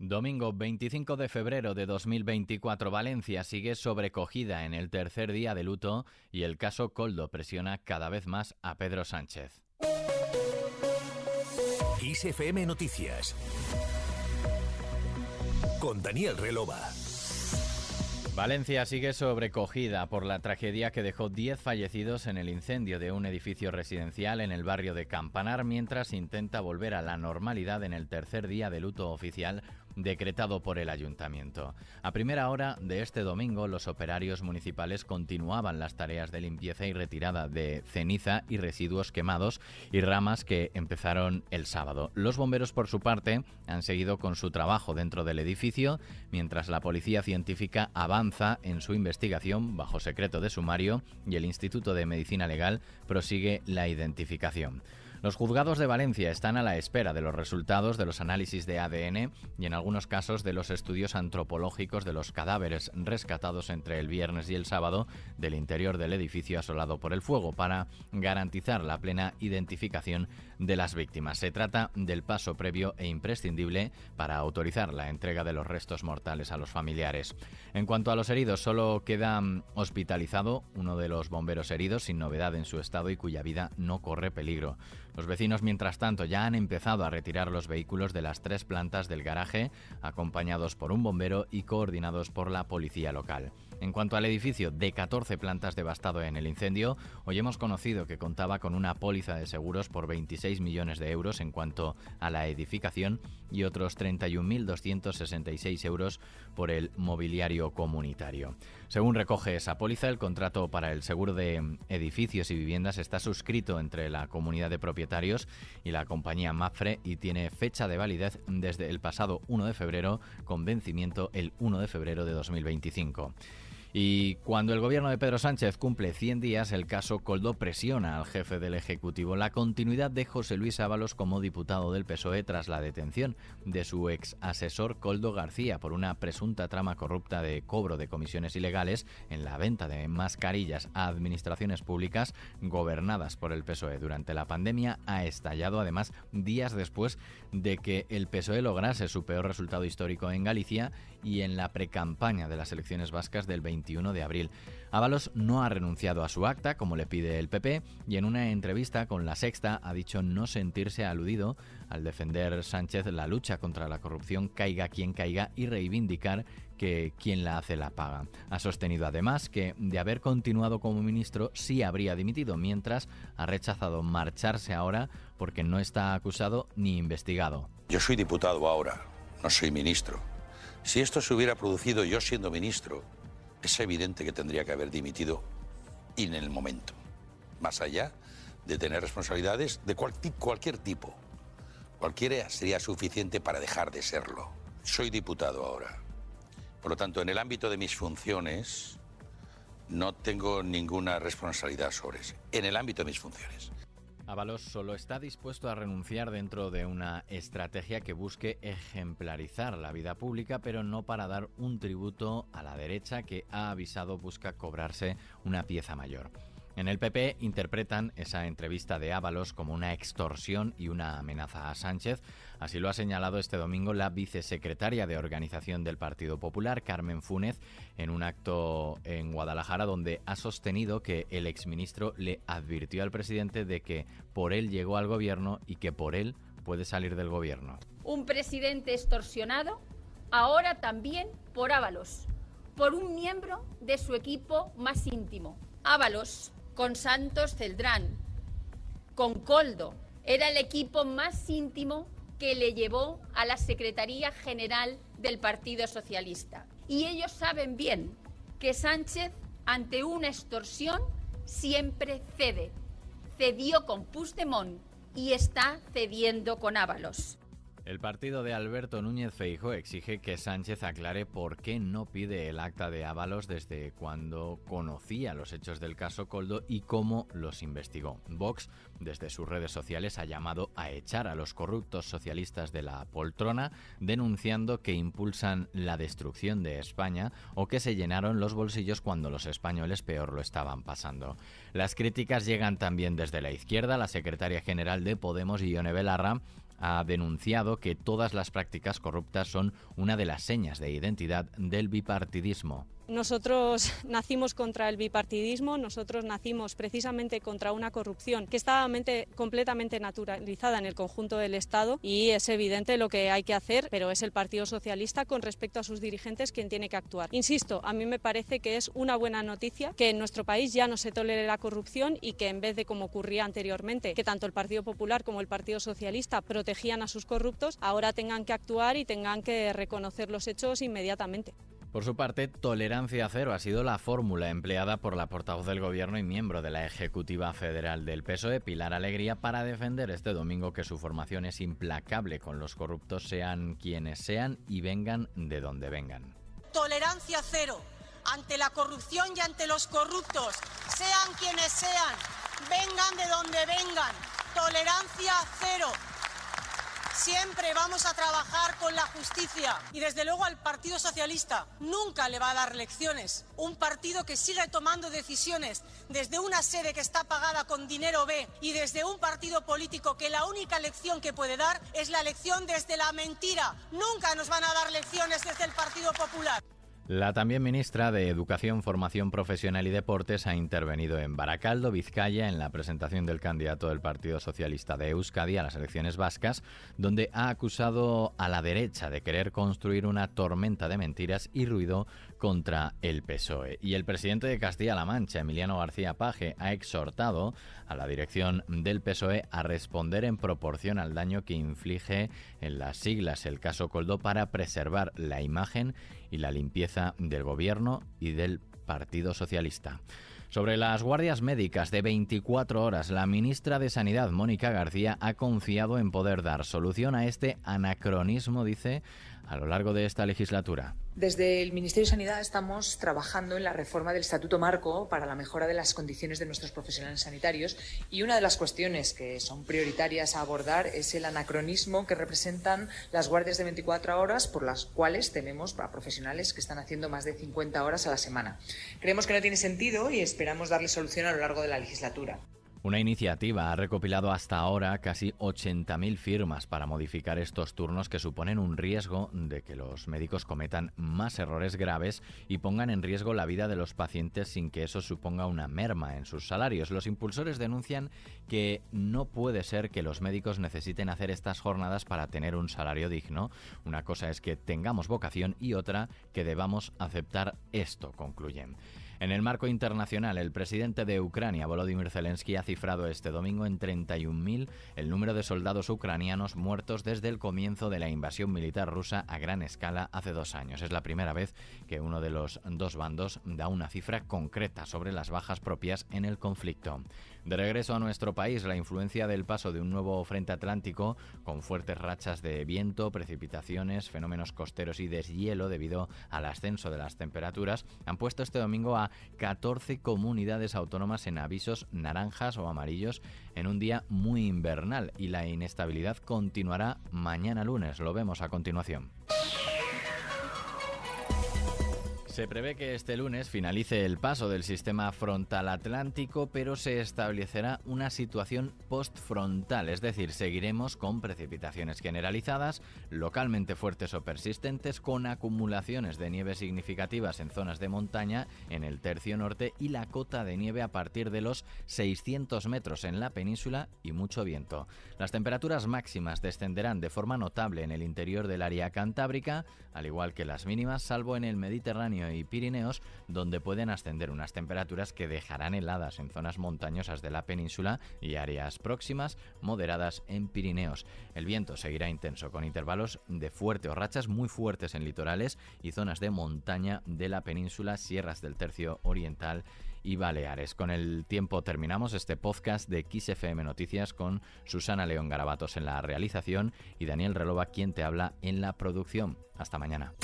Domingo 25 de febrero de 2024, Valencia sigue sobrecogida en el tercer día de luto y el caso Coldo presiona cada vez más a Pedro Sánchez. ISFM Noticias con Daniel Relova. Valencia sigue sobrecogida por la tragedia que dejó 10 fallecidos en el incendio de un edificio residencial en el barrio de Campanar mientras intenta volver a la normalidad en el tercer día de luto oficial decretado por el ayuntamiento. A primera hora de este domingo, los operarios municipales continuaban las tareas de limpieza y retirada de ceniza y residuos quemados y ramas que empezaron el sábado. Los bomberos, por su parte, han seguido con su trabajo dentro del edificio, mientras la policía científica avanza en su investigación bajo secreto de sumario y el Instituto de Medicina Legal prosigue la identificación. Los juzgados de Valencia están a la espera de los resultados de los análisis de ADN y en algunos casos de los estudios antropológicos de los cadáveres rescatados entre el viernes y el sábado del interior del edificio asolado por el fuego para garantizar la plena identificación de las víctimas. Se trata del paso previo e imprescindible para autorizar la entrega de los restos mortales a los familiares. En cuanto a los heridos, solo queda mm, hospitalizado uno de los bomberos heridos sin novedad en su estado y cuya vida no corre peligro. Los vecinos, mientras tanto, ya han empezado a retirar los vehículos de las tres plantas del garaje, acompañados por un bombero y coordinados por la policía local. En cuanto al edificio de 14 plantas devastado en el incendio, hoy hemos conocido que contaba con una póliza de seguros por 26 millones de euros en cuanto a la edificación y otros 31.266 euros por el mobiliario comunitario. Según recoge esa póliza, el contrato para el seguro de edificios y viviendas está suscrito entre la comunidad de propietarios y la compañía Mafre y tiene fecha de validez desde el pasado 1 de febrero con vencimiento el 1 de febrero de 2025. Y cuando el gobierno de Pedro Sánchez cumple 100 días, el caso Coldo presiona al jefe del Ejecutivo. La continuidad de José Luis Ábalos como diputado del PSOE tras la detención de su ex asesor Coldo García por una presunta trama corrupta de cobro de comisiones ilegales en la venta de mascarillas a administraciones públicas gobernadas por el PSOE durante la pandemia ha estallado además días después de que el PSOE lograse su peor resultado histórico en Galicia y en la precampaña de las elecciones vascas del 20 21 de abril. Ábalos no ha renunciado a su acta, como le pide el PP, y en una entrevista con La Sexta ha dicho no sentirse aludido al defender Sánchez la lucha contra la corrupción caiga quien caiga y reivindicar que quien la hace la paga. Ha sostenido además que de haber continuado como ministro sí habría dimitido, mientras ha rechazado marcharse ahora porque no está acusado ni investigado. Yo soy diputado ahora, no soy ministro. Si esto se hubiera producido yo siendo ministro, es evidente que tendría que haber dimitido en el momento, más allá de tener responsabilidades de cualquier tipo. Cualquiera sería suficiente para dejar de serlo. Soy diputado ahora. Por lo tanto, en el ámbito de mis funciones, no tengo ninguna responsabilidad sobre eso. En el ámbito de mis funciones. Ábalos solo está dispuesto a renunciar dentro de una estrategia que busque ejemplarizar la vida pública, pero no para dar un tributo a la derecha que ha avisado busca cobrarse una pieza mayor. En el PP interpretan esa entrevista de Ábalos como una extorsión y una amenaza a Sánchez. Así lo ha señalado este domingo la vicesecretaria de Organización del Partido Popular, Carmen Fúnez, en un acto en Guadalajara donde ha sostenido que el exministro le advirtió al presidente de que por él llegó al gobierno y que por él puede salir del gobierno. Un presidente extorsionado, ahora también por Ábalos, por un miembro de su equipo más íntimo. Ábalos con Santos Celdrán, con Coldo. Era el equipo más íntimo que le llevó a la Secretaría General del Partido Socialista. Y ellos saben bien que Sánchez, ante una extorsión, siempre cede. Cedió con Puigdemont y está cediendo con Ábalos. El partido de Alberto Núñez Feijo exige que Sánchez aclare por qué no pide el acta de Ábalos desde cuando conocía los hechos del caso Coldo y cómo los investigó. Vox, desde sus redes sociales, ha llamado a echar a los corruptos socialistas de la poltrona, denunciando que impulsan la destrucción de España o que se llenaron los bolsillos cuando los españoles peor lo estaban pasando. Las críticas llegan también desde la izquierda. La secretaria general de Podemos, Ione Belarra, ha denunciado que todas las prácticas corruptas son una de las señas de identidad del bipartidismo. Nosotros nacimos contra el bipartidismo, nosotros nacimos precisamente contra una corrupción que estaba completamente naturalizada en el conjunto del Estado y es evidente lo que hay que hacer, pero es el Partido Socialista con respecto a sus dirigentes quien tiene que actuar. Insisto, a mí me parece que es una buena noticia que en nuestro país ya no se tolere la corrupción y que en vez de como ocurría anteriormente, que tanto el Partido Popular como el Partido Socialista protegían a sus corruptos, ahora tengan que actuar y tengan que reconocer los hechos inmediatamente. Por su parte, tolerancia cero ha sido la fórmula empleada por la portavoz del Gobierno y miembro de la Ejecutiva Federal del PSOE, Pilar Alegría, para defender este domingo que su formación es implacable con los corruptos, sean quienes sean y vengan de donde vengan. Tolerancia cero ante la corrupción y ante los corruptos, sean quienes sean, vengan de donde vengan. Tolerancia cero. Siempre vamos a trabajar con la justicia y desde luego al Partido Socialista nunca le va a dar lecciones. Un partido que sigue tomando decisiones desde una sede que está pagada con dinero B y desde un partido político que la única lección que puede dar es la lección desde la mentira. Nunca nos van a dar lecciones desde el Partido Popular. La también ministra de Educación, Formación Profesional y Deportes ha intervenido en Baracaldo, Vizcaya, en la presentación del candidato del Partido Socialista de Euskadi a las elecciones vascas, donde ha acusado a la derecha de querer construir una tormenta de mentiras y ruido contra el PSOE. Y el presidente de Castilla-La Mancha, Emiliano García Paje, ha exhortado a la dirección del PSOE a responder en proporción al daño que inflige en las siglas el caso Coldo para preservar la imagen y la limpieza del gobierno y del Partido Socialista. Sobre las guardias médicas de 24 horas, la ministra de Sanidad, Mónica García, ha confiado en poder dar solución a este anacronismo, dice, a lo largo de esta legislatura. Desde el Ministerio de Sanidad estamos trabajando en la reforma del Estatuto Marco para la mejora de las condiciones de nuestros profesionales sanitarios y una de las cuestiones que son prioritarias a abordar es el anacronismo que representan las guardias de 24 horas por las cuales tenemos a profesionales que están haciendo más de 50 horas a la semana. Creemos que no tiene sentido y esperamos darle solución a lo largo de la legislatura. Una iniciativa ha recopilado hasta ahora casi 80.000 firmas para modificar estos turnos que suponen un riesgo de que los médicos cometan más errores graves y pongan en riesgo la vida de los pacientes sin que eso suponga una merma en sus salarios. Los impulsores denuncian que no puede ser que los médicos necesiten hacer estas jornadas para tener un salario digno. Una cosa es que tengamos vocación y otra que debamos aceptar esto, concluyen. En el marco internacional, el presidente de Ucrania, Volodymyr Zelensky, ha cifrado este domingo en 31.000 el número de soldados ucranianos muertos desde el comienzo de la invasión militar rusa a gran escala hace dos años. Es la primera vez que uno de los dos bandos da una cifra concreta sobre las bajas propias en el conflicto. De regreso a nuestro país, la influencia del paso de un nuevo frente atlántico con fuertes rachas de viento, precipitaciones, fenómenos costeros y deshielo debido al ascenso de las temperaturas han puesto este domingo a 14 comunidades autónomas en avisos naranjas o amarillos en un día muy invernal y la inestabilidad continuará mañana lunes. Lo vemos a continuación. Se prevé que este lunes finalice el paso del sistema frontal atlántico, pero se establecerá una situación postfrontal, es decir, seguiremos con precipitaciones generalizadas, localmente fuertes o persistentes, con acumulaciones de nieve significativas en zonas de montaña en el tercio norte y la cota de nieve a partir de los 600 metros en la península y mucho viento. Las temperaturas máximas descenderán de forma notable en el interior del área cantábrica, al igual que las mínimas, salvo en el Mediterráneo y Pirineos, donde pueden ascender unas temperaturas que dejarán heladas en zonas montañosas de la península y áreas próximas, moderadas en Pirineos. El viento seguirá intenso con intervalos de fuerte o rachas muy fuertes en litorales y zonas de montaña de la península, sierras del tercio oriental y Baleares. Con el tiempo terminamos este podcast de XFM Noticias con Susana León Garabatos en la realización y Daniel Relova quien te habla en la producción. Hasta mañana.